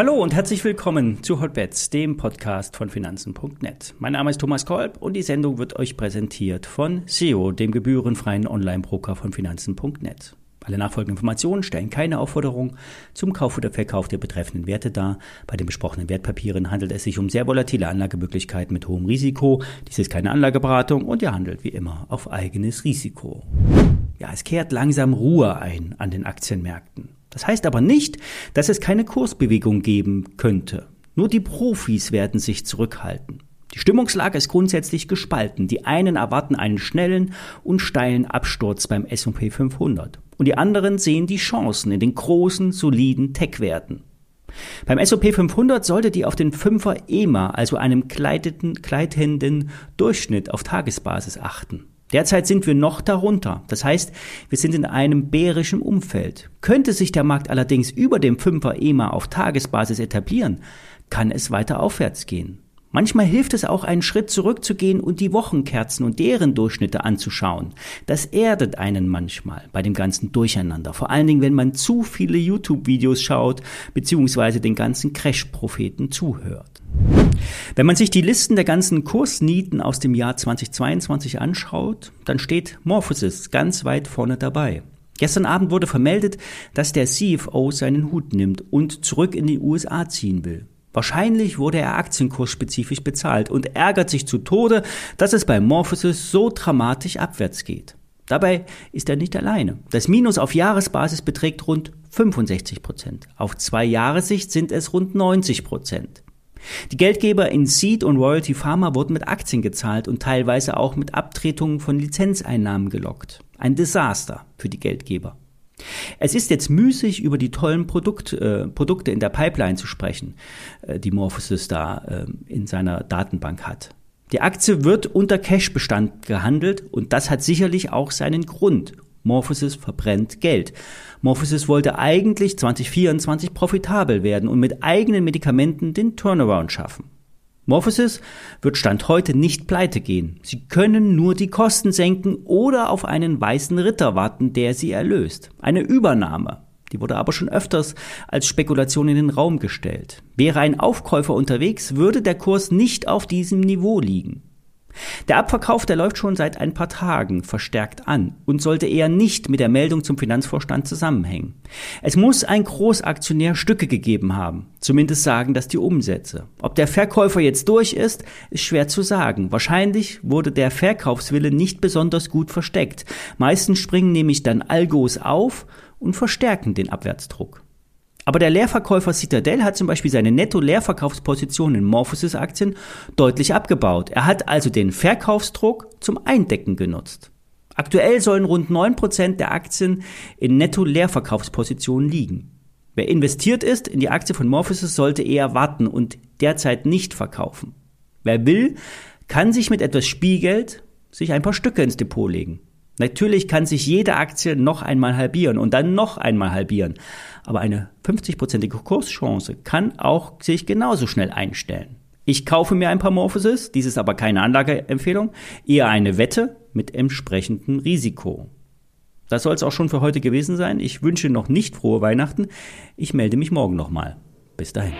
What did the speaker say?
Hallo und herzlich willkommen zu Hotbets, dem Podcast von Finanzen.net. Mein Name ist Thomas Kolb und die Sendung wird euch präsentiert von SEO, dem gebührenfreien Online-Broker von Finanzen.net. Alle nachfolgenden Informationen stellen keine Aufforderung zum Kauf oder Verkauf der betreffenden Werte dar. Bei den besprochenen Wertpapieren handelt es sich um sehr volatile Anlagemöglichkeiten mit hohem Risiko. Dies ist keine Anlageberatung und ihr handelt wie immer auf eigenes Risiko. Ja, es kehrt langsam Ruhe ein an den Aktienmärkten. Das heißt aber nicht, dass es keine Kursbewegung geben könnte. Nur die Profis werden sich zurückhalten. Die Stimmungslage ist grundsätzlich gespalten. Die einen erwarten einen schnellen und steilen Absturz beim S&P 500 und die anderen sehen die Chancen in den großen, soliden Tech-Werten. Beim S&P 500 sollte die auf den 5er EMA, also einem gleitenden Durchschnitt auf Tagesbasis achten. Derzeit sind wir noch darunter. Das heißt, wir sind in einem bärischen Umfeld. Könnte sich der Markt allerdings über dem 5er EMA auf Tagesbasis etablieren, kann es weiter aufwärts gehen. Manchmal hilft es auch, einen Schritt zurückzugehen und die Wochenkerzen und deren Durchschnitte anzuschauen. Das erdet einen manchmal bei dem ganzen Durcheinander. Vor allen Dingen, wenn man zu viele YouTube-Videos schaut, beziehungsweise den ganzen Crash-Propheten zuhört. Wenn man sich die Listen der ganzen Kursnieten aus dem Jahr 2022 anschaut, dann steht Morphosis ganz weit vorne dabei. Gestern Abend wurde vermeldet, dass der CFO seinen Hut nimmt und zurück in die USA ziehen will. Wahrscheinlich wurde er aktienkursspezifisch bezahlt und ärgert sich zu Tode, dass es bei Morphosis so dramatisch abwärts geht. Dabei ist er nicht alleine. Das Minus auf Jahresbasis beträgt rund 65 Prozent. Auf zwei Jahressicht sind es rund 90 Prozent. Die Geldgeber in Seed und Royalty Pharma wurden mit Aktien gezahlt und teilweise auch mit Abtretungen von Lizenzeinnahmen gelockt. Ein Desaster für die Geldgeber. Es ist jetzt müßig, über die tollen Produkt, äh, Produkte in der Pipeline zu sprechen, äh, die Morphosis da äh, in seiner Datenbank hat. Die Aktie wird unter Cashbestand gehandelt und das hat sicherlich auch seinen Grund. Morphosis verbrennt Geld. Morphosis wollte eigentlich 2024 profitabel werden und mit eigenen Medikamenten den Turnaround schaffen. Morphosis wird Stand heute nicht pleite gehen. Sie können nur die Kosten senken oder auf einen weißen Ritter warten, der sie erlöst. Eine Übernahme. Die wurde aber schon öfters als Spekulation in den Raum gestellt. Wäre ein Aufkäufer unterwegs, würde der Kurs nicht auf diesem Niveau liegen. Der Abverkauf, der läuft schon seit ein paar Tagen verstärkt an und sollte eher nicht mit der Meldung zum Finanzvorstand zusammenhängen. Es muss ein Großaktionär Stücke gegeben haben. Zumindest sagen das die Umsätze. Ob der Verkäufer jetzt durch ist, ist schwer zu sagen. Wahrscheinlich wurde der Verkaufswille nicht besonders gut versteckt. Meistens springen nämlich dann Algos auf und verstärken den Abwärtsdruck. Aber der Leerverkäufer Citadel hat zum Beispiel seine Netto-Leerverkaufsposition in Morphosis-Aktien deutlich abgebaut. Er hat also den Verkaufsdruck zum Eindecken genutzt. Aktuell sollen rund 9% der Aktien in Netto-Leerverkaufspositionen liegen. Wer investiert ist in die Aktie von Morphosis, sollte eher warten und derzeit nicht verkaufen. Wer will, kann sich mit etwas Spielgeld sich ein paar Stücke ins Depot legen. Natürlich kann sich jede Aktie noch einmal halbieren und dann noch einmal halbieren. Aber eine 50-prozentige Kurschance kann auch sich genauso schnell einstellen. Ich kaufe mir ein paar Morphosis, dies ist aber keine Anlageempfehlung, eher eine Wette mit entsprechendem Risiko. Das soll es auch schon für heute gewesen sein. Ich wünsche noch nicht frohe Weihnachten. Ich melde mich morgen nochmal. Bis dahin.